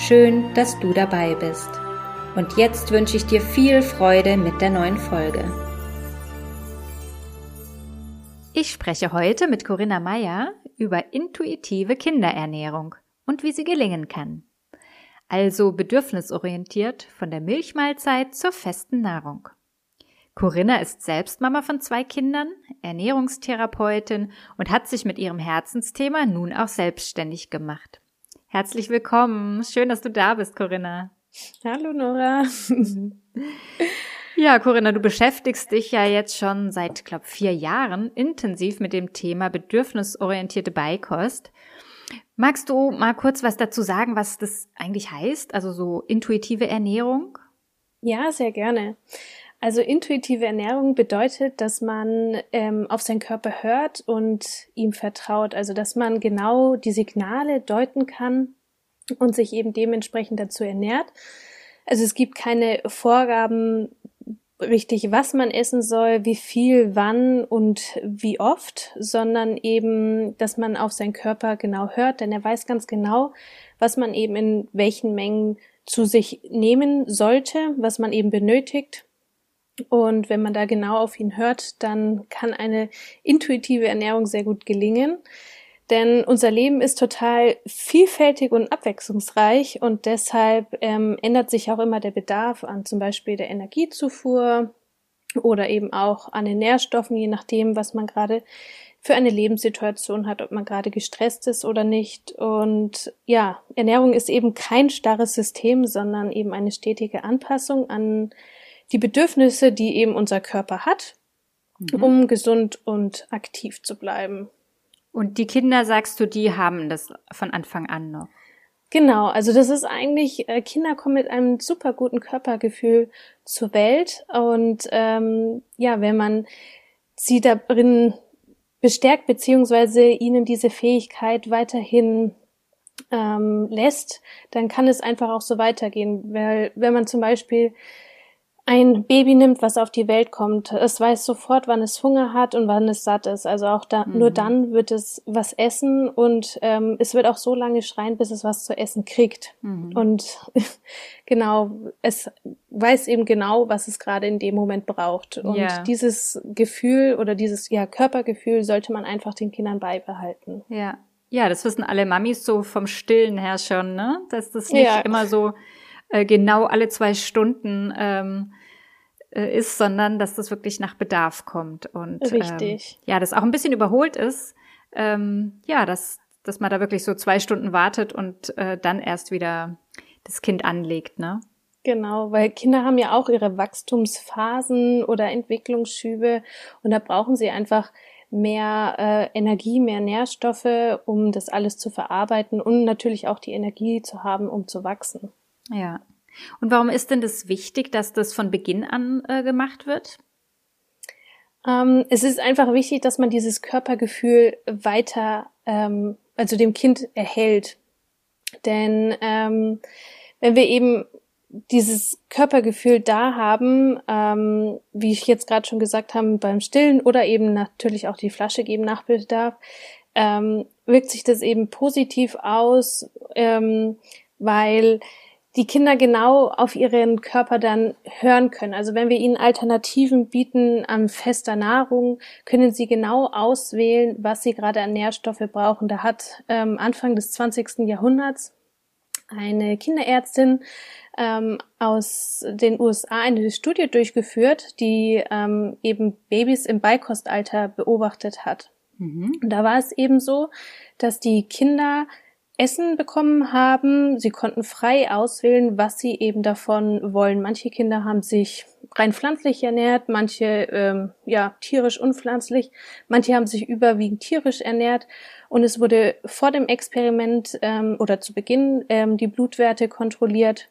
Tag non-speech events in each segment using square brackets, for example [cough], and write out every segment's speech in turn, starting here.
Schön, dass du dabei bist. Und jetzt wünsche ich dir viel Freude mit der neuen Folge. Ich spreche heute mit Corinna Meyer über intuitive Kinderernährung und wie sie gelingen kann. Also bedürfnisorientiert von der Milchmahlzeit zur festen Nahrung. Corinna ist selbst Mama von zwei Kindern, Ernährungstherapeutin und hat sich mit ihrem Herzensthema nun auch selbstständig gemacht. Herzlich willkommen. Schön, dass du da bist, Corinna. Hallo Nora. [laughs] ja, Corinna, du beschäftigst dich ja jetzt schon seit, glaube vier Jahren intensiv mit dem Thema bedürfnisorientierte Beikost. Magst du mal kurz was dazu sagen, was das eigentlich heißt? Also so intuitive Ernährung? Ja, sehr gerne. Also intuitive Ernährung bedeutet, dass man ähm, auf seinen Körper hört und ihm vertraut. Also dass man genau die Signale deuten kann, und sich eben dementsprechend dazu ernährt. Also es gibt keine Vorgaben richtig, was man essen soll, wie viel, wann und wie oft, sondern eben, dass man auf seinen Körper genau hört, denn er weiß ganz genau, was man eben in welchen Mengen zu sich nehmen sollte, was man eben benötigt. Und wenn man da genau auf ihn hört, dann kann eine intuitive Ernährung sehr gut gelingen. Denn unser Leben ist total vielfältig und abwechslungsreich und deshalb ähm, ändert sich auch immer der Bedarf an zum Beispiel der Energiezufuhr oder eben auch an den Nährstoffen, je nachdem, was man gerade für eine Lebenssituation hat, ob man gerade gestresst ist oder nicht. Und ja, Ernährung ist eben kein starres System, sondern eben eine stetige Anpassung an die Bedürfnisse, die eben unser Körper hat, mhm. um gesund und aktiv zu bleiben. Und die Kinder, sagst du, die haben das von Anfang an noch? Genau, also das ist eigentlich, äh, Kinder kommen mit einem super guten Körpergefühl zur Welt und ähm, ja, wenn man sie darin bestärkt beziehungsweise ihnen diese Fähigkeit weiterhin ähm, lässt, dann kann es einfach auch so weitergehen, weil wenn man zum Beispiel ein Baby nimmt, was auf die Welt kommt, es weiß sofort, wann es Hunger hat und wann es satt ist. Also auch da, mhm. nur dann wird es was essen und ähm, es wird auch so lange schreien, bis es was zu essen kriegt. Mhm. Und [laughs] genau, es weiß eben genau, was es gerade in dem Moment braucht. Und ja. dieses Gefühl oder dieses ja Körpergefühl sollte man einfach den Kindern beibehalten. Ja. Ja, das wissen alle Mamis so vom Stillen her schon, ne? Dass das nicht ja. immer so äh, genau alle zwei Stunden ähm, äh, ist, sondern dass das wirklich nach Bedarf kommt. Und Richtig. Ähm, ja, das auch ein bisschen überholt ist. Ähm, ja, dass, dass man da wirklich so zwei Stunden wartet und äh, dann erst wieder das Kind anlegt, ne? Genau, weil Kinder haben ja auch ihre Wachstumsphasen oder Entwicklungsschübe und da brauchen sie einfach mehr äh, Energie, mehr Nährstoffe, um das alles zu verarbeiten und natürlich auch die Energie zu haben, um zu wachsen. Ja. Und warum ist denn das wichtig, dass das von Beginn an äh, gemacht wird? Ähm, es ist einfach wichtig, dass man dieses Körpergefühl weiter, ähm, also dem Kind erhält. Denn ähm, wenn wir eben dieses Körpergefühl da haben, ähm, wie ich jetzt gerade schon gesagt habe, beim Stillen oder eben natürlich auch die Flasche geben nach Bedarf, ähm, wirkt sich das eben positiv aus, ähm, weil die Kinder genau auf ihren Körper dann hören können. Also wenn wir ihnen Alternativen bieten an fester Nahrung, können sie genau auswählen, was sie gerade an Nährstoffe brauchen. Da hat ähm, Anfang des 20. Jahrhunderts eine Kinderärztin ähm, aus den USA eine Studie durchgeführt, die ähm, eben Babys im Beikostalter beobachtet hat. Mhm. Und da war es eben so, dass die Kinder Essen bekommen haben. Sie konnten frei auswählen, was sie eben davon wollen. Manche Kinder haben sich rein pflanzlich ernährt, manche ähm, ja tierisch unpflanzlich, manche haben sich überwiegend tierisch ernährt. Und es wurde vor dem Experiment ähm, oder zu Beginn ähm, die Blutwerte kontrolliert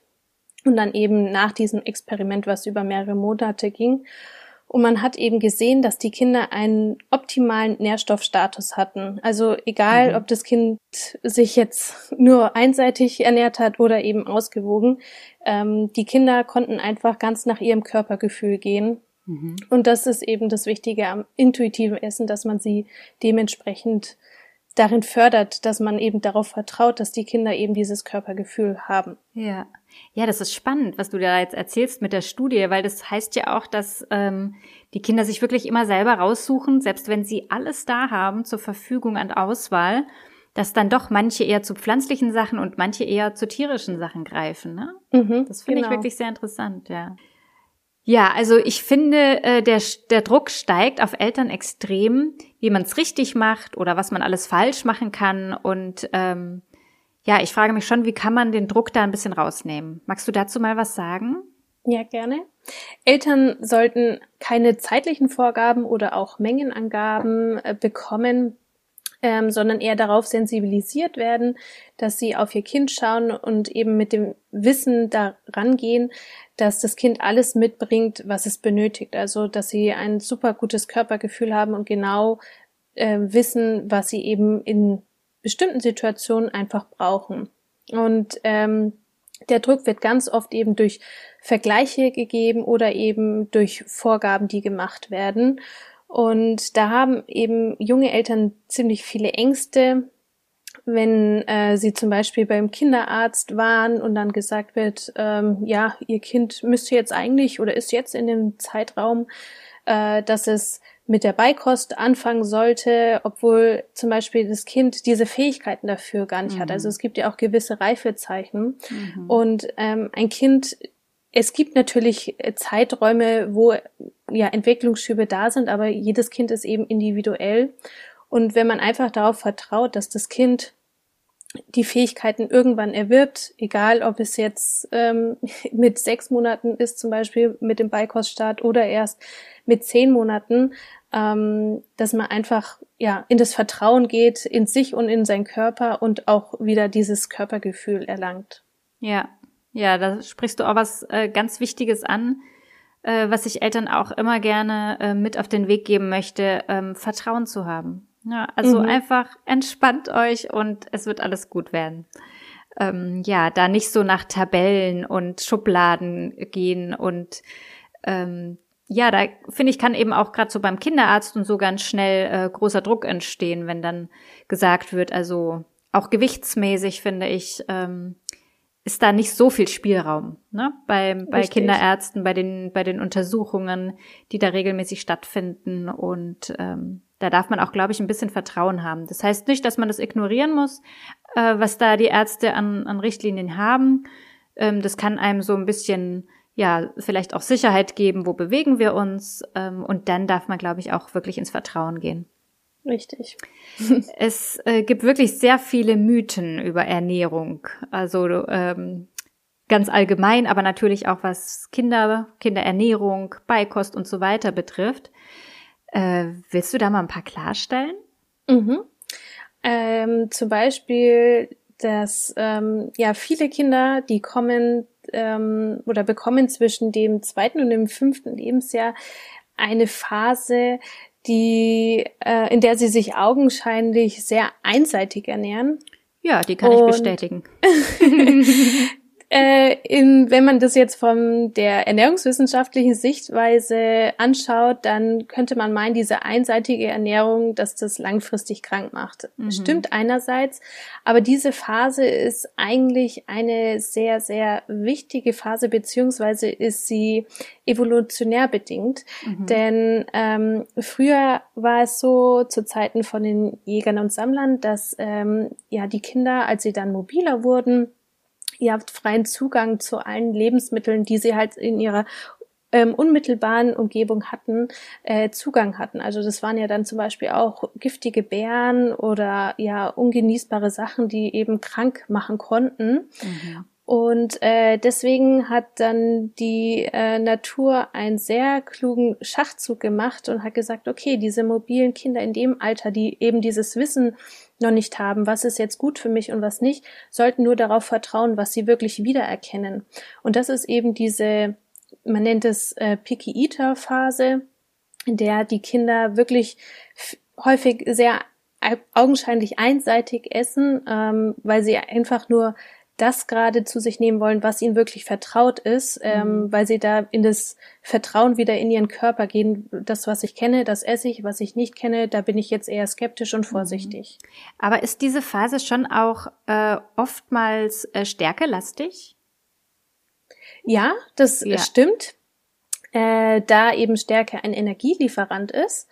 und dann eben nach diesem Experiment, was über mehrere Monate ging. Und man hat eben gesehen, dass die Kinder einen optimalen Nährstoffstatus hatten. Also egal, mhm. ob das Kind sich jetzt [laughs] nur einseitig ernährt hat oder eben ausgewogen, ähm, die Kinder konnten einfach ganz nach ihrem Körpergefühl gehen. Mhm. Und das ist eben das Wichtige am intuitiven Essen, dass man sie dementsprechend darin fördert, dass man eben darauf vertraut, dass die Kinder eben dieses Körpergefühl haben. Ja. Ja, das ist spannend, was du da jetzt erzählst mit der Studie, weil das heißt ja auch, dass ähm, die Kinder sich wirklich immer selber raussuchen, selbst wenn sie alles da haben zur Verfügung an Auswahl, dass dann doch manche eher zu pflanzlichen Sachen und manche eher zu tierischen Sachen greifen. Ne? Mhm, das finde genau. ich wirklich sehr interessant, ja. Ja, also ich finde, äh, der, der Druck steigt auf Eltern extrem, wie man es richtig macht oder was man alles falsch machen kann. Und ähm, ja, ich frage mich schon, wie kann man den Druck da ein bisschen rausnehmen? Magst du dazu mal was sagen? Ja, gerne. Eltern sollten keine zeitlichen Vorgaben oder auch Mengenangaben äh, bekommen, ähm, sondern eher darauf sensibilisiert werden, dass sie auf ihr Kind schauen und eben mit dem Wissen daran gehen, dass das Kind alles mitbringt, was es benötigt. Also, dass sie ein super gutes Körpergefühl haben und genau äh, wissen, was sie eben in bestimmten Situationen einfach brauchen. Und ähm, der Druck wird ganz oft eben durch Vergleiche gegeben oder eben durch Vorgaben, die gemacht werden. Und da haben eben junge Eltern ziemlich viele Ängste, wenn äh, sie zum Beispiel beim Kinderarzt waren und dann gesagt wird, ähm, ja, ihr Kind müsste jetzt eigentlich oder ist jetzt in dem Zeitraum, äh, dass es mit der Beikost anfangen sollte, obwohl zum Beispiel das Kind diese Fähigkeiten dafür gar nicht mhm. hat. Also es gibt ja auch gewisse Reifezeichen. Mhm. Und ähm, ein Kind es gibt natürlich äh, Zeiträume, wo ja Entwicklungsschübe da sind, aber jedes Kind ist eben individuell. Und wenn man einfach darauf vertraut, dass das Kind die Fähigkeiten irgendwann erwirbt, egal ob es jetzt ähm, [laughs] mit sechs Monaten ist, zum Beispiel mit dem Beikoststart oder erst mit zehn Monaten, ähm, dass man einfach ja in das Vertrauen geht, in sich und in seinen Körper und auch wieder dieses Körpergefühl erlangt. Ja, ja, da sprichst du auch was äh, ganz Wichtiges an, äh, was ich Eltern auch immer gerne äh, mit auf den Weg geben möchte, ähm, Vertrauen zu haben. Ja, also mhm. einfach entspannt euch und es wird alles gut werden. Ähm, ja, da nicht so nach Tabellen und Schubladen gehen und ähm, ja, da finde ich, kann eben auch gerade so beim Kinderarzt und so ganz schnell äh, großer Druck entstehen, wenn dann gesagt wird, also auch gewichtsmäßig finde ich, ähm, ist da nicht so viel Spielraum, ne? Bei, bei Kinderärzten, bei den, bei den Untersuchungen, die da regelmäßig stattfinden. Und ähm, da darf man auch, glaube ich, ein bisschen Vertrauen haben. Das heißt nicht, dass man das ignorieren muss, äh, was da die Ärzte an, an Richtlinien haben. Ähm, das kann einem so ein bisschen, ja, vielleicht auch Sicherheit geben, wo bewegen wir uns. Ähm, und dann darf man, glaube ich, auch wirklich ins Vertrauen gehen. Richtig. [laughs] es äh, gibt wirklich sehr viele Mythen über Ernährung. Also ähm, ganz allgemein, aber natürlich auch was Kinder, Kinderernährung, Beikost und so weiter betrifft. Äh, willst du da mal ein paar klarstellen? Mhm. Ähm, zum Beispiel, dass ähm, ja viele Kinder, die kommen ähm, oder bekommen zwischen dem zweiten und dem fünften Lebensjahr eine Phase, die, äh, in der sie sich augenscheinlich sehr einseitig ernähren. Ja, die kann Und ich bestätigen. [laughs] [laughs] Äh, in, wenn man das jetzt von der ernährungswissenschaftlichen Sichtweise anschaut, dann könnte man meinen, diese einseitige Ernährung, dass das langfristig krank macht. Mhm. Stimmt einerseits, aber diese Phase ist eigentlich eine sehr, sehr wichtige Phase, beziehungsweise ist sie evolutionär bedingt. Mhm. Denn ähm, früher war es so, zu Zeiten von den Jägern und Sammlern, dass ähm, ja die Kinder, als sie dann mobiler wurden, ihr habt freien Zugang zu allen Lebensmitteln, die sie halt in ihrer ähm, unmittelbaren Umgebung hatten, äh, Zugang hatten. Also das waren ja dann zum Beispiel auch giftige Beeren oder ja ungenießbare Sachen, die eben krank machen konnten. Mhm. Und äh, deswegen hat dann die äh, Natur einen sehr klugen Schachzug gemacht und hat gesagt, okay, diese mobilen Kinder in dem Alter, die eben dieses Wissen noch nicht haben, was ist jetzt gut für mich und was nicht, sollten nur darauf vertrauen, was sie wirklich wiedererkennen. Und das ist eben diese, man nennt es äh, Picky Eater Phase, in der die Kinder wirklich häufig sehr augenscheinlich einseitig essen, ähm, weil sie einfach nur das gerade zu sich nehmen wollen, was ihnen wirklich vertraut ist, ähm, mhm. weil sie da in das Vertrauen wieder in ihren Körper gehen. Das, was ich kenne, das esse ich, was ich nicht kenne, da bin ich jetzt eher skeptisch und vorsichtig. Mhm. Aber ist diese Phase schon auch äh, oftmals äh, stärkelastig? Ja, das ja. stimmt. Äh, da eben Stärke ein Energielieferant ist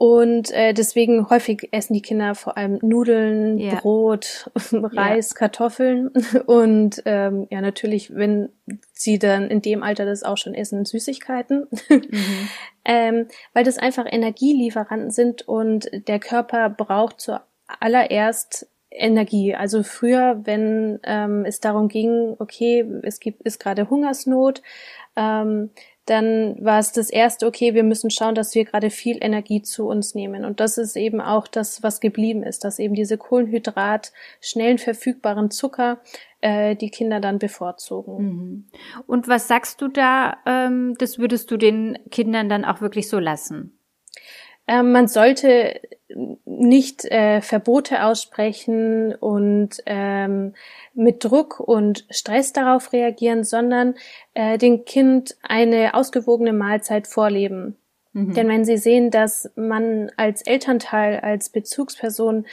und äh, deswegen häufig essen die Kinder vor allem Nudeln, ja. Brot, [laughs] Reis, ja. Kartoffeln [laughs] und ähm, ja natürlich, wenn sie dann in dem Alter das auch schon essen, Süßigkeiten, mhm. [laughs] ähm, weil das einfach Energielieferanten sind und der Körper braucht zuallererst Energie. Also früher, wenn ähm, es darum ging, okay, es gibt ist gerade Hungersnot, ähm, dann war es das erste, okay, wir müssen schauen, dass wir gerade viel Energie zu uns nehmen. Und das ist eben auch das, was geblieben ist, dass eben diese Kohlenhydrat, schnellen verfügbaren Zucker äh, die Kinder dann bevorzugen. Mhm. Und was sagst du da, ähm, das würdest du den Kindern dann auch wirklich so lassen? Ähm, man sollte nicht äh, Verbote aussprechen und ähm, mit Druck und Stress darauf reagieren, sondern äh, dem Kind eine ausgewogene Mahlzeit vorleben. Mhm. Denn wenn sie sehen, dass man als Elternteil, als Bezugsperson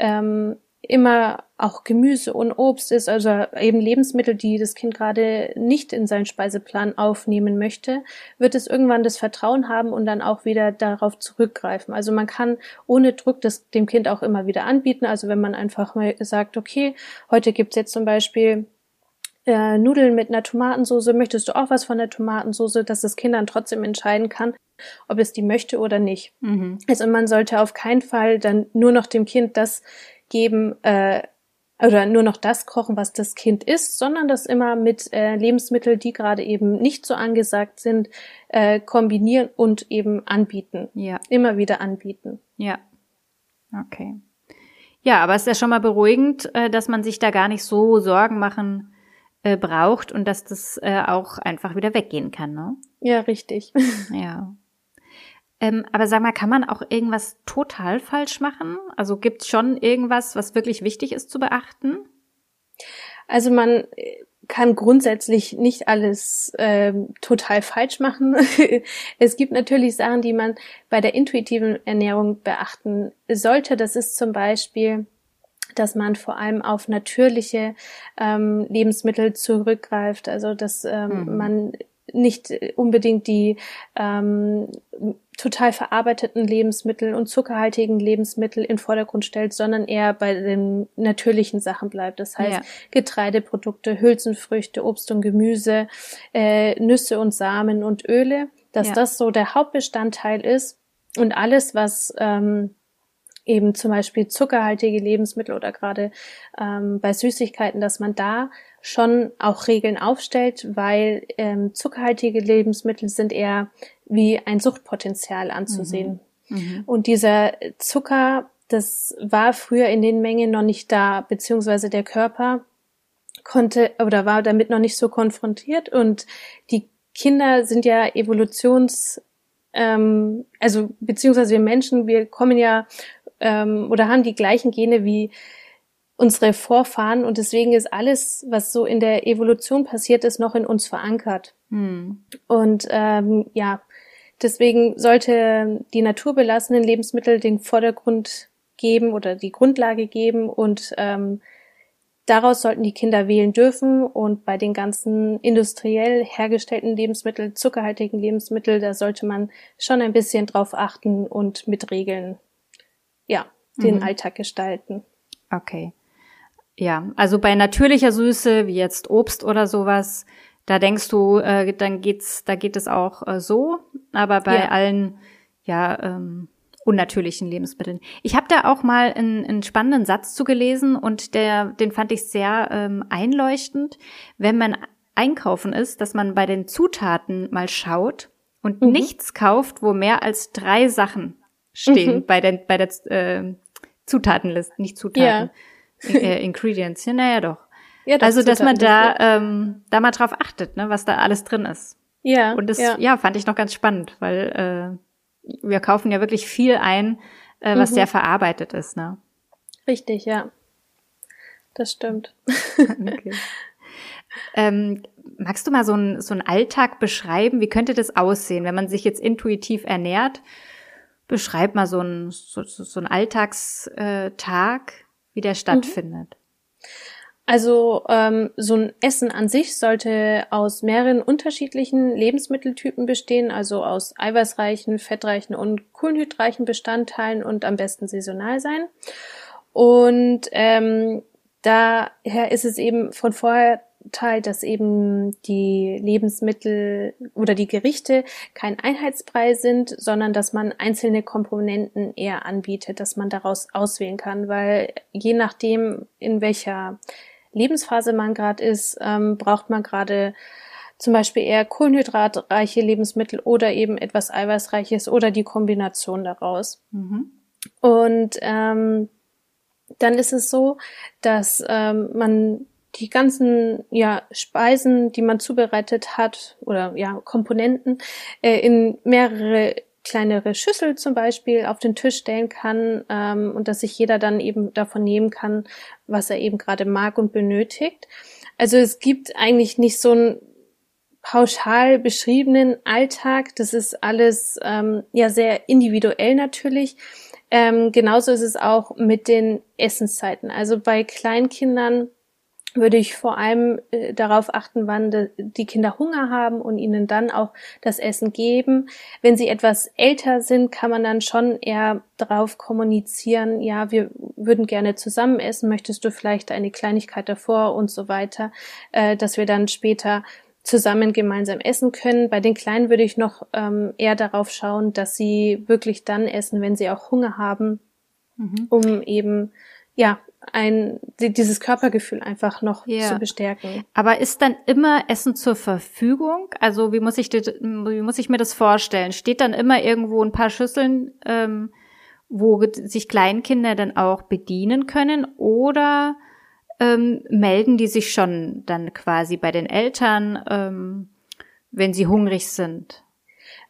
ähm, immer auch Gemüse und Obst ist, also eben Lebensmittel, die das Kind gerade nicht in seinen Speiseplan aufnehmen möchte, wird es irgendwann das Vertrauen haben und dann auch wieder darauf zurückgreifen. Also man kann ohne Druck das dem Kind auch immer wieder anbieten. Also wenn man einfach mal sagt, okay, heute gibt's jetzt zum Beispiel äh, Nudeln mit einer Tomatensauce, möchtest du auch was von der Tomatensauce, dass das Kind dann trotzdem entscheiden kann, ob es die möchte oder nicht. Mhm. Also man sollte auf keinen Fall dann nur noch dem Kind das geben äh, oder nur noch das kochen, was das Kind isst, sondern das immer mit äh, Lebensmitteln, die gerade eben nicht so angesagt sind, äh, kombinieren und eben anbieten. Ja. Immer wieder anbieten. Ja. Okay. Ja, aber es ist ja schon mal beruhigend, äh, dass man sich da gar nicht so Sorgen machen äh, braucht und dass das äh, auch einfach wieder weggehen kann, ne? Ja, richtig. Ja. Ähm, aber sag mal, kann man auch irgendwas total falsch machen? Also gibt es schon irgendwas, was wirklich wichtig ist zu beachten? Also man äh, kann grundsätzlich nicht alles äh, total falsch machen. [laughs] es gibt natürlich Sachen, die man bei der intuitiven Ernährung beachten sollte. Das ist zum Beispiel dass man vor allem auf natürliche ähm, Lebensmittel zurückgreift, also dass ähm, mhm. man nicht unbedingt die ähm, total verarbeiteten Lebensmittel und zuckerhaltigen Lebensmittel in Vordergrund stellt, sondern eher bei den natürlichen Sachen bleibt. Das heißt ja. Getreideprodukte, Hülsenfrüchte, Obst und Gemüse, äh, Nüsse und Samen und Öle, dass ja. das so der Hauptbestandteil ist und alles, was ähm, eben zum Beispiel zuckerhaltige Lebensmittel oder gerade ähm, bei Süßigkeiten, dass man da schon auch Regeln aufstellt, weil ähm, zuckerhaltige Lebensmittel sind eher wie ein Suchtpotenzial anzusehen. Mhm. Mhm. Und dieser Zucker, das war früher in den Mengen noch nicht da, beziehungsweise der Körper konnte oder war damit noch nicht so konfrontiert und die Kinder sind ja evolutions ähm, also beziehungsweise wir Menschen, wir kommen ja ähm, oder haben die gleichen Gene wie unsere Vorfahren und deswegen ist alles, was so in der Evolution passiert ist, noch in uns verankert. Hm. Und ähm, ja, deswegen sollte die naturbelassenen Lebensmittel den Vordergrund geben oder die Grundlage geben und ähm, daraus sollten die Kinder wählen dürfen und bei den ganzen industriell hergestellten Lebensmitteln, zuckerhaltigen Lebensmitteln, da sollte man schon ein bisschen drauf achten und mit Regeln, ja, den mhm. Alltag gestalten. Okay. Ja, also bei natürlicher Süße, wie jetzt Obst oder sowas, da denkst du, äh, dann geht's, da geht es auch äh, so, aber bei ja. allen, ja, ähm, unnatürlichen Lebensmitteln. Ich habe da auch mal einen, einen spannenden Satz zu gelesen und der, den fand ich sehr ähm, einleuchtend. Wenn man einkaufen ist, dass man bei den Zutaten mal schaut und mhm. nichts kauft, wo mehr als drei Sachen stehen mhm. bei, den, bei der äh, Zutatenlisten, nicht Zutaten. Ja. Äh, Ingredients, ja, naja doch. Ja, das also, dass man da, ähm, da mal drauf achtet, ne, was da alles drin ist. Ja. Und das, ja, ja fand ich noch ganz spannend, weil äh, wir kaufen ja wirklich viel ein, äh, was mhm. sehr verarbeitet ist, ne? Richtig, ja. Das stimmt. [laughs] okay. Ähm, magst du mal so einen so einen Alltag beschreiben? Wie könnte das aussehen, wenn man sich jetzt intuitiv ernährt? Beschreib mal so einen so, so einen Alltagstag, wie der mhm. Also ähm, so ein Essen an sich sollte aus mehreren unterschiedlichen Lebensmitteltypen bestehen, also aus eiweißreichen, fettreichen und kohlenhydreichen Bestandteilen und am besten saisonal sein. Und ähm, daher ist es eben von vorher Teil, dass eben die Lebensmittel oder die Gerichte kein Einheitsbrei sind, sondern dass man einzelne Komponenten eher anbietet, dass man daraus auswählen kann, weil je nachdem, in welcher Lebensphase man gerade ist, ähm, braucht man gerade zum Beispiel eher kohlenhydratreiche Lebensmittel oder eben etwas eiweißreiches oder die Kombination daraus. Mhm. Und ähm, dann ist es so, dass ähm, man die ganzen ja, Speisen, die man zubereitet hat oder ja Komponenten äh, in mehrere kleinere Schüssel zum Beispiel auf den Tisch stellen kann ähm, und dass sich jeder dann eben davon nehmen kann, was er eben gerade mag und benötigt. Also es gibt eigentlich nicht so einen pauschal beschriebenen Alltag. Das ist alles ähm, ja sehr individuell natürlich. Ähm, genauso ist es auch mit den Essenszeiten. Also bei Kleinkindern würde ich vor allem äh, darauf achten, wann die Kinder Hunger haben und ihnen dann auch das Essen geben. Wenn sie etwas älter sind, kann man dann schon eher darauf kommunizieren, ja, wir würden gerne zusammen essen, möchtest du vielleicht eine Kleinigkeit davor und so weiter, äh, dass wir dann später zusammen gemeinsam essen können. Bei den Kleinen würde ich noch ähm, eher darauf schauen, dass sie wirklich dann essen, wenn sie auch Hunger haben, mhm. um eben ja ein dieses Körpergefühl einfach noch ja. zu bestärken. Aber ist dann immer Essen zur Verfügung? Also wie muss ich wie muss ich mir das vorstellen? Steht dann immer irgendwo ein paar Schüsseln, ähm, wo sich Kleinkinder dann auch bedienen können oder ähm, melden die sich schon dann quasi bei den Eltern, ähm, wenn sie hungrig sind?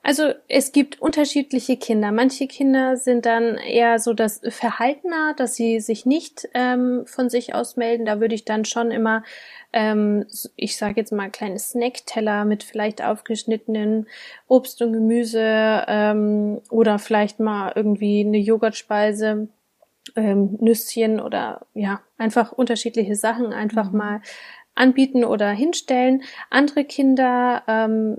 Also es gibt unterschiedliche Kinder. Manche Kinder sind dann eher so das Verhaltener, dass sie sich nicht ähm, von sich aus melden. Da würde ich dann schon immer, ähm, ich sage jetzt mal, kleine Snackteller mit vielleicht aufgeschnittenen Obst und Gemüse ähm, oder vielleicht mal irgendwie eine Joghurtspeise, ähm, Nüsschen oder ja, einfach unterschiedliche Sachen einfach mhm. mal anbieten oder hinstellen. Andere Kinder, ähm,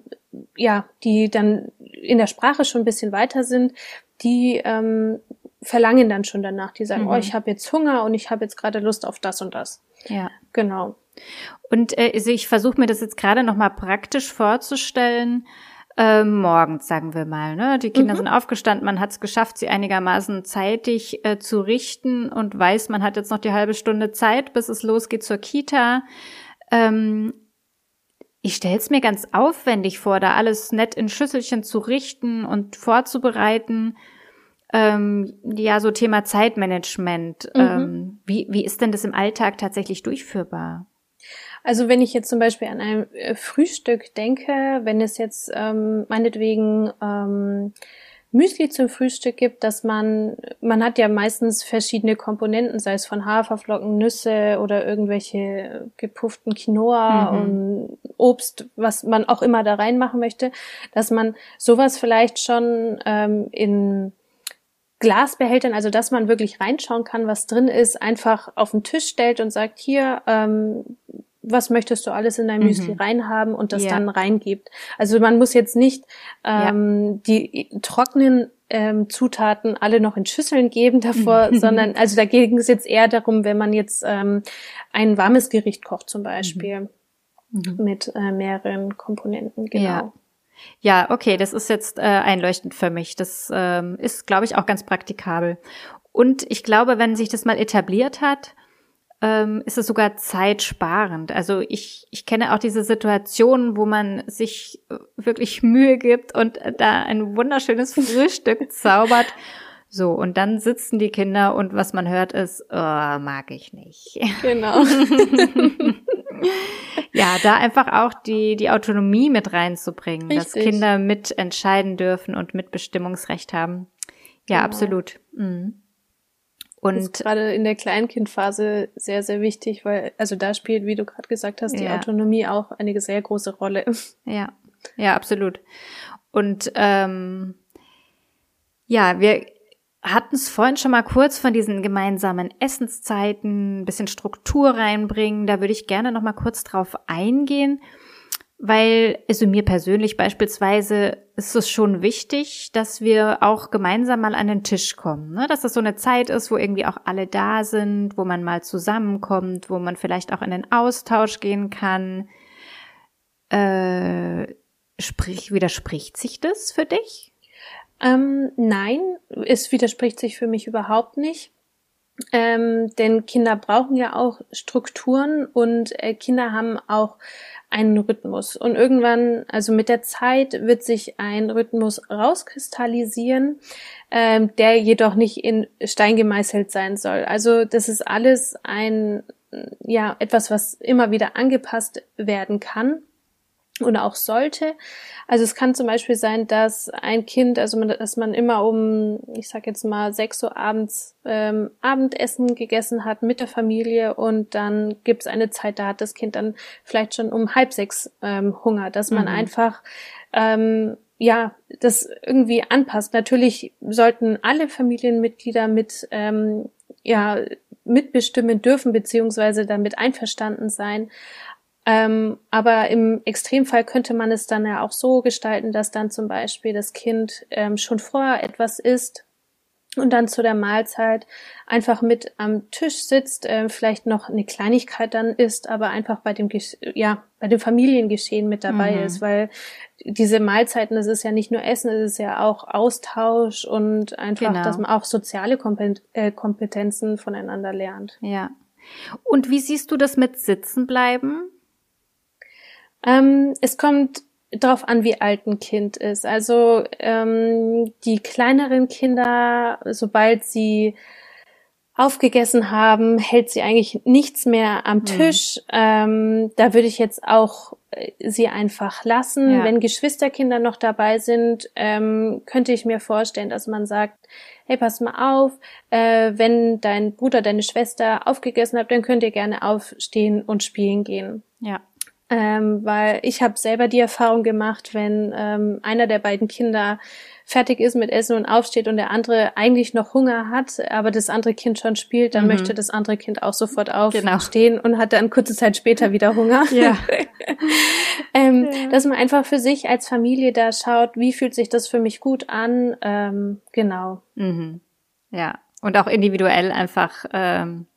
ja, die dann in der Sprache schon ein bisschen weiter sind, die ähm, verlangen dann schon danach. Die sagen, mhm. oh, ich habe jetzt Hunger und ich habe jetzt gerade Lust auf das und das. Ja. Genau. Und äh, also ich versuche mir das jetzt gerade noch mal praktisch vorzustellen. Äh, morgens, sagen wir mal. Ne? Die Kinder mhm. sind aufgestanden, man hat es geschafft, sie einigermaßen zeitig äh, zu richten und weiß, man hat jetzt noch die halbe Stunde Zeit, bis es losgeht zur Kita. Ähm, ich stelle es mir ganz aufwendig vor, da alles nett in Schüsselchen zu richten und vorzubereiten. Ähm, ja, so Thema Zeitmanagement. Mhm. Ähm, wie, wie ist denn das im Alltag tatsächlich durchführbar? Also wenn ich jetzt zum Beispiel an ein äh, Frühstück denke, wenn es jetzt ähm, meinetwegen ähm, Müsli zum Frühstück gibt, dass man, man hat ja meistens verschiedene Komponenten, sei es von Haferflocken, Nüsse oder irgendwelche gepufften Quinoa mhm. und Obst, was man auch immer da reinmachen möchte, dass man sowas vielleicht schon ähm, in Glasbehältern, also dass man wirklich reinschauen kann, was drin ist, einfach auf den Tisch stellt und sagt, hier, ähm, was möchtest du alles in dein Müsli mhm. reinhaben und das ja. dann reingibt. Also man muss jetzt nicht ähm, ja. die trockenen ähm, Zutaten alle noch in Schüsseln geben davor, [laughs] sondern also dagegen ist jetzt eher darum, wenn man jetzt ähm, ein warmes Gericht kocht zum Beispiel mhm. mhm. mit äh, mehreren Komponenten. Genau. Ja. Ja, okay, das ist jetzt äh, einleuchtend für mich. Das ähm, ist, glaube ich, auch ganz praktikabel. Und ich glaube, wenn sich das mal etabliert hat, ähm, ist es sogar zeitsparend. Also ich, ich kenne auch diese Situation, wo man sich wirklich Mühe gibt und da ein wunderschönes Frühstück [laughs] zaubert. So, und dann sitzen die Kinder und was man hört ist, oh, mag ich nicht. Genau. [laughs] ja, da einfach auch die, die Autonomie mit reinzubringen, Richtig. dass Kinder mitentscheiden dürfen und Mitbestimmungsrecht haben. Ja, genau. absolut. Mhm. Und das ist gerade in der Kleinkindphase sehr, sehr wichtig, weil, also da spielt, wie du gerade gesagt hast, die ja. Autonomie auch eine sehr große Rolle. [laughs] Ja, ja, absolut. Und ähm, ja, wir hatten es vorhin schon mal kurz von diesen gemeinsamen Essenszeiten, ein bisschen Struktur reinbringen. Da würde ich gerne noch mal kurz drauf eingehen, weil also mir persönlich beispielsweise ist es schon wichtig, dass wir auch gemeinsam mal an den Tisch kommen, ne? dass das so eine Zeit ist, wo irgendwie auch alle da sind, wo man mal zusammenkommt, wo man vielleicht auch in den Austausch gehen kann. Äh, sprich, widerspricht sich das für dich? Ähm, nein, es widerspricht sich für mich überhaupt nicht. Ähm, denn Kinder brauchen ja auch Strukturen und äh, Kinder haben auch einen Rhythmus. Und irgendwann, also mit der Zeit, wird sich ein Rhythmus rauskristallisieren, ähm, der jedoch nicht in Stein gemeißelt sein soll. Also das ist alles ein, ja, etwas, was immer wieder angepasst werden kann [laughs] oder auch sollte. Also es kann zum Beispiel sein, dass ein Kind, also man, dass man immer um, ich sag jetzt mal sechs Uhr abends ähm, Abendessen gegessen hat mit der Familie und dann gibt es eine Zeit, da hat das Kind dann vielleicht schon um halb sechs ähm, Hunger, dass man mhm. einfach ähm, ja das irgendwie anpasst. Natürlich sollten alle Familienmitglieder mit ähm, ja mitbestimmen dürfen beziehungsweise damit einverstanden sein. Ähm, aber im Extremfall könnte man es dann ja auch so gestalten, dass dann zum Beispiel das Kind ähm, schon vorher etwas isst und dann zu der Mahlzeit einfach mit am Tisch sitzt, äh, vielleicht noch eine Kleinigkeit dann isst, aber einfach bei dem ja bei dem Familiengeschehen mit dabei mhm. ist, weil diese Mahlzeiten, das ist ja nicht nur Essen, es ist ja auch Austausch und einfach, genau. dass man auch soziale äh, Kompetenzen voneinander lernt. Ja. Und wie siehst du das mit Sitzen bleiben? Ähm, es kommt drauf an, wie alt ein Kind ist. Also ähm, die kleineren Kinder, sobald sie aufgegessen haben, hält sie eigentlich nichts mehr am mhm. Tisch. Mhm. Ähm, da würde ich jetzt auch äh, sie einfach lassen. Ja. Wenn Geschwisterkinder noch dabei sind, ähm, könnte ich mir vorstellen, dass man sagt, hey, pass mal auf, äh, wenn dein Bruder, deine Schwester aufgegessen hat, dann könnt ihr gerne aufstehen und spielen gehen. Ja ähm, weil ich habe selber die Erfahrung gemacht, wenn ähm, einer der beiden Kinder fertig ist mit Essen und aufsteht und der andere eigentlich noch Hunger hat, aber das andere Kind schon spielt, dann mhm. möchte das andere Kind auch sofort genau. aufstehen genau. und hat dann kurze Zeit später wieder Hunger. Ja. [laughs] ähm, ja. Dass man einfach für sich als Familie da schaut, wie fühlt sich das für mich gut an, ähm, genau. Mhm. Ja, und auch individuell einfach ähm,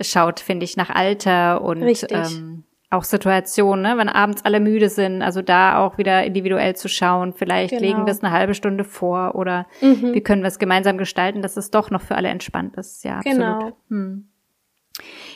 schaut, finde ich, nach Alter und Richtig. Ähm, auch Situationen, ne, wenn abends alle müde sind, also da auch wieder individuell zu schauen, vielleicht genau. legen wir es eine halbe Stunde vor oder mhm. wie können wir es gemeinsam gestalten, dass es doch noch für alle entspannt ist. Ja, absolut. Genau. Hm.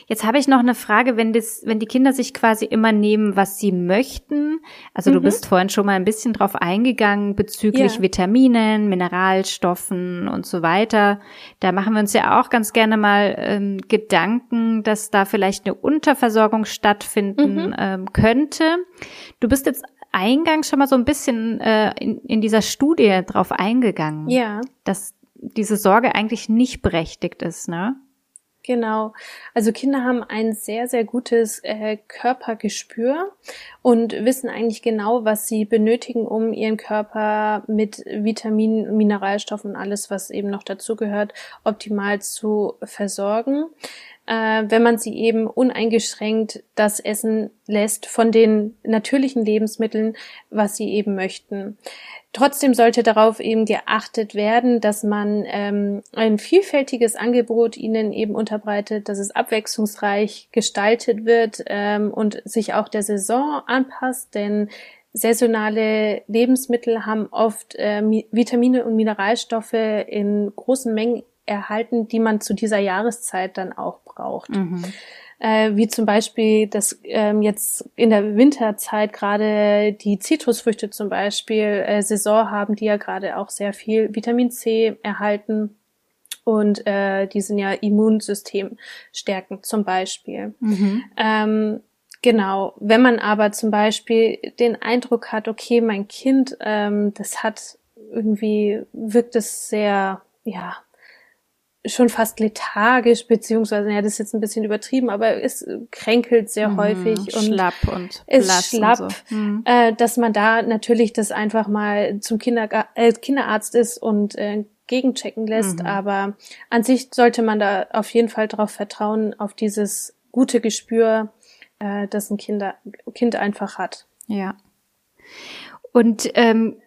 Jetzt habe ich noch eine Frage, wenn das, wenn die Kinder sich quasi immer nehmen, was sie möchten. Also mhm. du bist vorhin schon mal ein bisschen drauf eingegangen bezüglich ja. Vitaminen, Mineralstoffen und so weiter. Da machen wir uns ja auch ganz gerne mal ähm, Gedanken, dass da vielleicht eine Unterversorgung stattfinden mhm. ähm, könnte. Du bist jetzt eingangs schon mal so ein bisschen äh, in, in dieser Studie drauf eingegangen. Ja. Dass diese Sorge eigentlich nicht berechtigt ist, ne? Genau. Also Kinder haben ein sehr, sehr gutes äh, Körpergespür und wissen eigentlich genau, was sie benötigen, um ihren Körper mit Vitaminen, Mineralstoffen und alles, was eben noch dazugehört, optimal zu versorgen. Äh, wenn man sie eben uneingeschränkt das Essen lässt von den natürlichen Lebensmitteln, was sie eben möchten. Trotzdem sollte darauf eben geachtet werden, dass man ähm, ein vielfältiges Angebot ihnen eben unterbreitet, dass es abwechslungsreich gestaltet wird ähm, und sich auch der Saison anpasst, denn saisonale Lebensmittel haben oft äh, Vitamine und Mineralstoffe in großen Mengen erhalten, die man zu dieser Jahreszeit dann auch braucht. Mhm äh, wie zum Beispiel das ähm, jetzt in der Winterzeit gerade die Zitrusfrüchte zum Beispiel äh, Saison haben, die ja gerade auch sehr viel Vitamin C erhalten. und äh, die sind ja Immunsystem stärken zum Beispiel. Mhm. Ähm, genau. Wenn man aber zum Beispiel den Eindruck hat, okay, mein Kind, ähm, das hat irgendwie wirkt es sehr, ja, schon fast lethargisch, beziehungsweise, ja, das ist jetzt ein bisschen übertrieben, aber es kränkelt sehr mhm, häufig und schlapp und ist schlapp, und so. mhm. äh, dass man da natürlich das einfach mal zum Kinderga äh, Kinderarzt ist und äh, gegenchecken lässt, mhm. aber an sich sollte man da auf jeden Fall darauf vertrauen, auf dieses gute Gespür, äh, das ein Kinder, Kind einfach hat. Ja. Und ähm,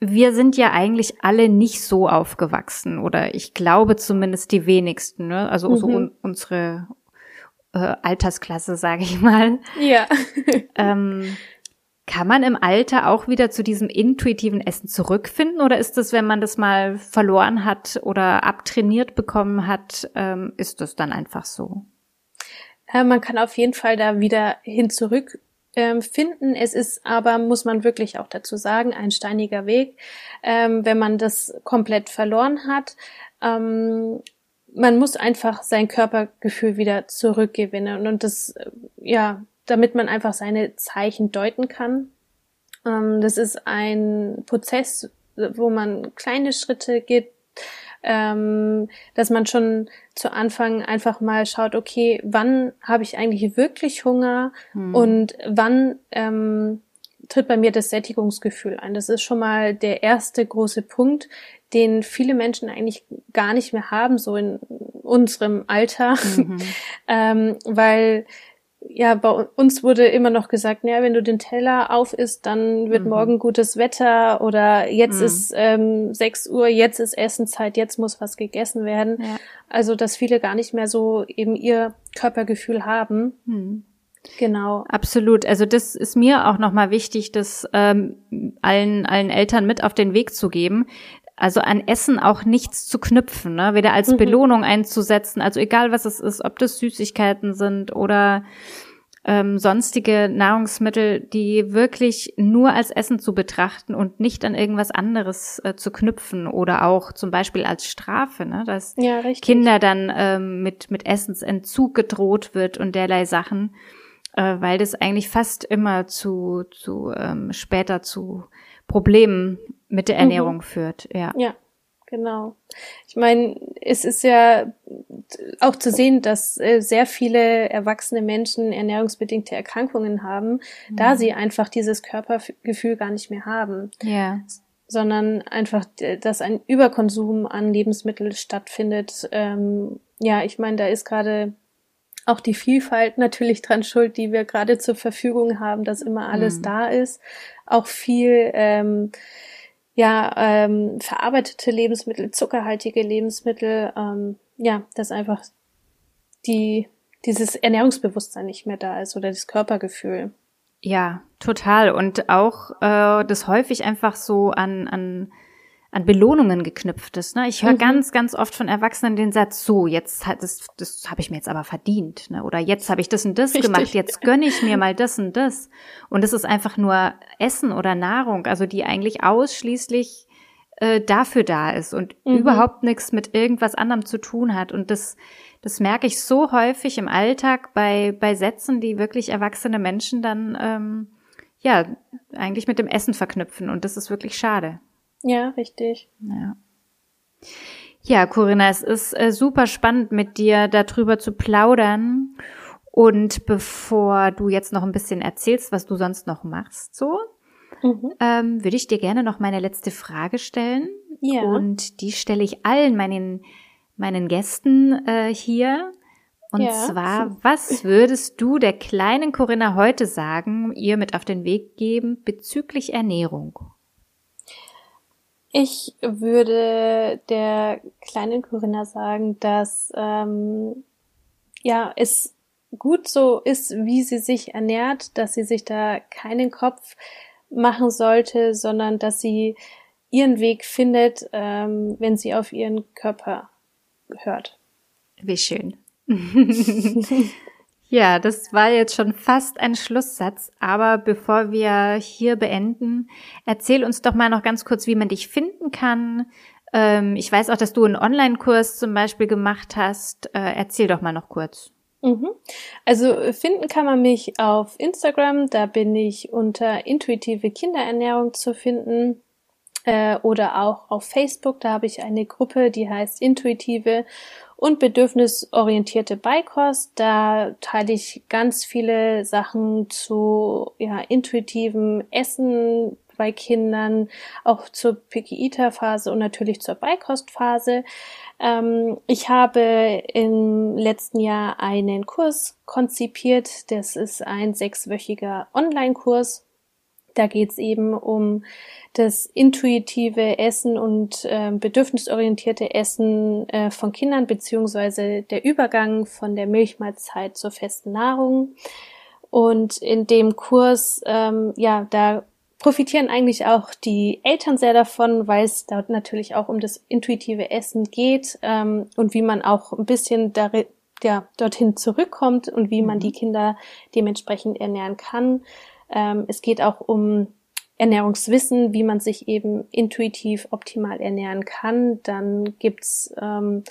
wir sind ja eigentlich alle nicht so aufgewachsen oder ich glaube zumindest die wenigsten, ne? Also mhm. so un unsere äh, Altersklasse, sage ich mal. Ja. [laughs] ähm, kann man im Alter auch wieder zu diesem intuitiven Essen zurückfinden oder ist das, wenn man das mal verloren hat oder abtrainiert bekommen hat, ähm, ist das dann einfach so? Äh, man kann auf jeden Fall da wieder hin zurück ähm, finden. Es ist aber, muss man wirklich auch dazu sagen, ein steiniger Weg, ähm, wenn man das komplett verloren hat. Ähm, man muss einfach sein Körpergefühl wieder zurückgewinnen und das, äh, ja, damit man einfach seine Zeichen deuten kann. Ähm, das ist ein Prozess, wo man kleine Schritte geht, ähm, dass man schon zu Anfang einfach mal schaut, okay, wann habe ich eigentlich wirklich Hunger hm. und wann ähm, tritt bei mir das Sättigungsgefühl ein. Das ist schon mal der erste große Punkt, den viele Menschen eigentlich gar nicht mehr haben, so in unserem Alter, mhm. [laughs] ähm, weil ja, bei uns wurde immer noch gesagt, ja, wenn du den Teller auf isst, dann wird mhm. morgen gutes Wetter oder jetzt mhm. ist ähm, 6 Uhr, jetzt ist Essenzeit, jetzt muss was gegessen werden. Ja. Also, dass viele gar nicht mehr so eben ihr Körpergefühl haben. Mhm. Genau. Absolut. Also das ist mir auch nochmal wichtig, das ähm, allen, allen Eltern mit auf den Weg zu geben. Also an Essen auch nichts zu knüpfen, ne? weder als mhm. Belohnung einzusetzen, also egal was es ist, ob das Süßigkeiten sind oder ähm, sonstige Nahrungsmittel, die wirklich nur als Essen zu betrachten und nicht an irgendwas anderes äh, zu knüpfen oder auch zum Beispiel als Strafe, ne? dass ja, Kinder dann ähm, mit, mit Essensentzug gedroht wird und derlei Sachen, äh, weil das eigentlich fast immer zu, zu ähm, später zu Problemen mit der mhm. Ernährung mhm. führt. Ja. ja, genau. Ich meine, es ist ja auch zu sehen, dass äh, sehr viele erwachsene Menschen ernährungsbedingte Erkrankungen haben, mhm. da sie einfach dieses Körpergefühl gar nicht mehr haben. Ja. Sondern einfach, dass ein Überkonsum an Lebensmitteln stattfindet. Ähm, ja, ich meine, da ist gerade auch die Vielfalt natürlich dran schuld, die wir gerade zur Verfügung haben, dass immer alles mhm. da ist. Auch viel ähm, ja, ähm, verarbeitete Lebensmittel, zuckerhaltige Lebensmittel, ähm, ja, dass einfach die, dieses Ernährungsbewusstsein nicht mehr da ist oder das Körpergefühl. Ja, total. Und auch äh, das häufig einfach so an, an an Belohnungen geknüpft ist. Ne? Ich höre mhm. ganz, ganz oft von Erwachsenen den Satz, so, jetzt hat das, das habe ich mir jetzt aber verdient. Ne? Oder jetzt habe ich das und das Richtig. gemacht, jetzt gönne ich mir mal das und das. Und es ist einfach nur Essen oder Nahrung, also die eigentlich ausschließlich äh, dafür da ist und mhm. überhaupt nichts mit irgendwas anderem zu tun hat. Und das, das merke ich so häufig im Alltag bei, bei Sätzen, die wirklich erwachsene Menschen dann ähm, ja eigentlich mit dem Essen verknüpfen. Und das ist wirklich schade. Ja, richtig. Ja. Ja, Corinna, es ist äh, super spannend mit dir darüber zu plaudern. Und bevor du jetzt noch ein bisschen erzählst, was du sonst noch machst, so, mhm. ähm, würde ich dir gerne noch meine letzte Frage stellen. Ja. Und die stelle ich allen meinen, meinen Gästen äh, hier. Und ja. zwar, was würdest du der kleinen Corinna heute sagen, ihr mit auf den Weg geben bezüglich Ernährung? Ich würde der kleinen Corinna sagen, dass ähm, ja es gut so ist, wie sie sich ernährt, dass sie sich da keinen Kopf machen sollte, sondern dass sie ihren Weg findet, ähm, wenn sie auf ihren Körper hört. Wie schön. [laughs] Ja, das war jetzt schon fast ein Schlusssatz, aber bevor wir hier beenden, erzähl uns doch mal noch ganz kurz, wie man dich finden kann, Ähm, ich weiß auch, dass du einen Online-Kurs zum Beispiel gemacht hast. Äh, erzähl doch mal noch kurz. Mhm. Also finden kann man mich auf Instagram, da bin ich unter intuitive Kinderernährung zu finden äh, oder auch auf Facebook, da habe ich eine Gruppe, die heißt intuitive und bedürfnisorientierte Beikost. Da teile ich ganz viele Sachen zu ja, intuitivem Essen bei Kindern, auch zur Picky Phase und natürlich zur Beikostphase. Ähm, ich habe im letzten Jahr einen Kurs konzipiert. Das ist ein sechswöchiger Online-Kurs. Da geht es eben um das intuitive Essen und äh, bedürfnisorientierte Essen äh, von Kindern beziehungsweise der Übergang von der Milchmahlzeit zur festen Nahrung. Und in dem Kurs, ähm, ja, da profitieren eigentlich auch die Eltern sehr davon, weil es dort natürlich auch um das intuitive Essen geht ähm, und wie man auch ein bisschen darin, ja, dorthin zurückkommt und wie man mhm. die Kinder dementsprechend ernähren kann. Ähm, es geht auch um Ernährungswissen, wie man sich eben intuitiv optimal ernähren kann. Dann gibt's ähm,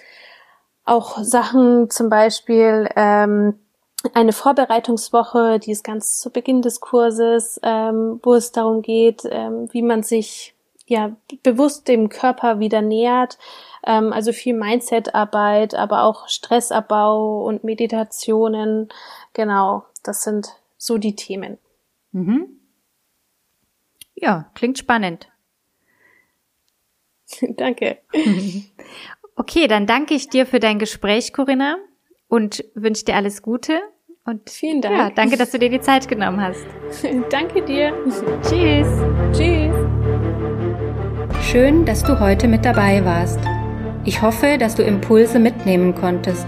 auch Sachen, zum Beispiel ähm, eine Vorbereitungswoche, die ist ganz zu Beginn des Kurses, ähm, wo es darum geht, ähm, wie man sich ja bewusst dem Körper wieder nähert. Ähm, also viel Mindset-Arbeit, aber auch Stressabbau und Meditationen. Genau, das sind so die Themen. Mhm. Ja, klingt spannend. [laughs] danke. [laughs] Okay, dann danke ich dir für dein Gespräch, Corinna, und wünsche dir alles Gute. Und vielen Dank. Ja, danke, dass du dir die Zeit genommen hast. [laughs] danke dir. Tschüss. Tschüss. Schön, dass du heute mit dabei warst. Ich hoffe, dass du Impulse mitnehmen konntest.